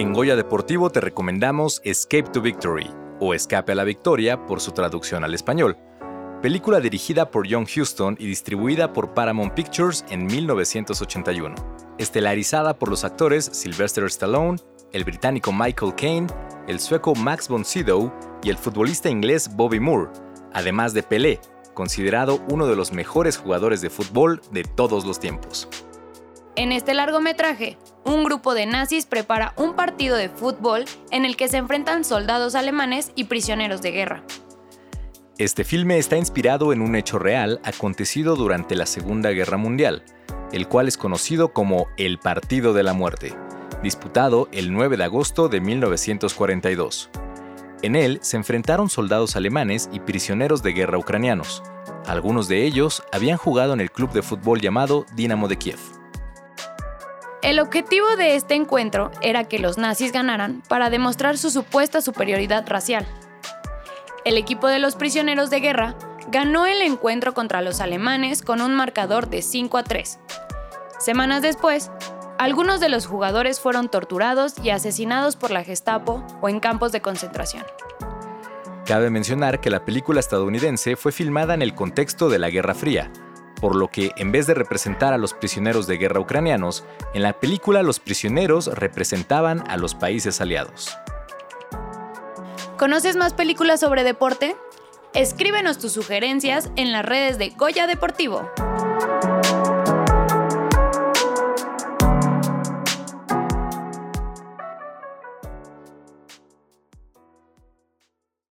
En Goya Deportivo te recomendamos Escape to Victory, o Escape a la Victoria por su traducción al español, película dirigida por John Huston y distribuida por Paramount Pictures en 1981, estelarizada por los actores Sylvester Stallone, el británico Michael Caine, el sueco Max von Sydow y el futbolista inglés Bobby Moore, además de Pelé, considerado uno de los mejores jugadores de fútbol de todos los tiempos. En este largometraje, un grupo de nazis prepara un partido de fútbol en el que se enfrentan soldados alemanes y prisioneros de guerra. Este filme está inspirado en un hecho real acontecido durante la Segunda Guerra Mundial, el cual es conocido como el Partido de la Muerte, disputado el 9 de agosto de 1942. En él se enfrentaron soldados alemanes y prisioneros de guerra ucranianos. Algunos de ellos habían jugado en el club de fútbol llamado Dinamo de Kiev. El objetivo de este encuentro era que los nazis ganaran para demostrar su supuesta superioridad racial. El equipo de los prisioneros de guerra ganó el encuentro contra los alemanes con un marcador de 5 a 3. Semanas después, algunos de los jugadores fueron torturados y asesinados por la Gestapo o en campos de concentración. Cabe mencionar que la película estadounidense fue filmada en el contexto de la Guerra Fría, por lo que en vez de representar a los prisioneros de guerra ucranianos, en la película los prisioneros representaban a los países aliados. ¿Conoces más películas sobre deporte? Escríbenos tus sugerencias en las redes de Goya Deportivo.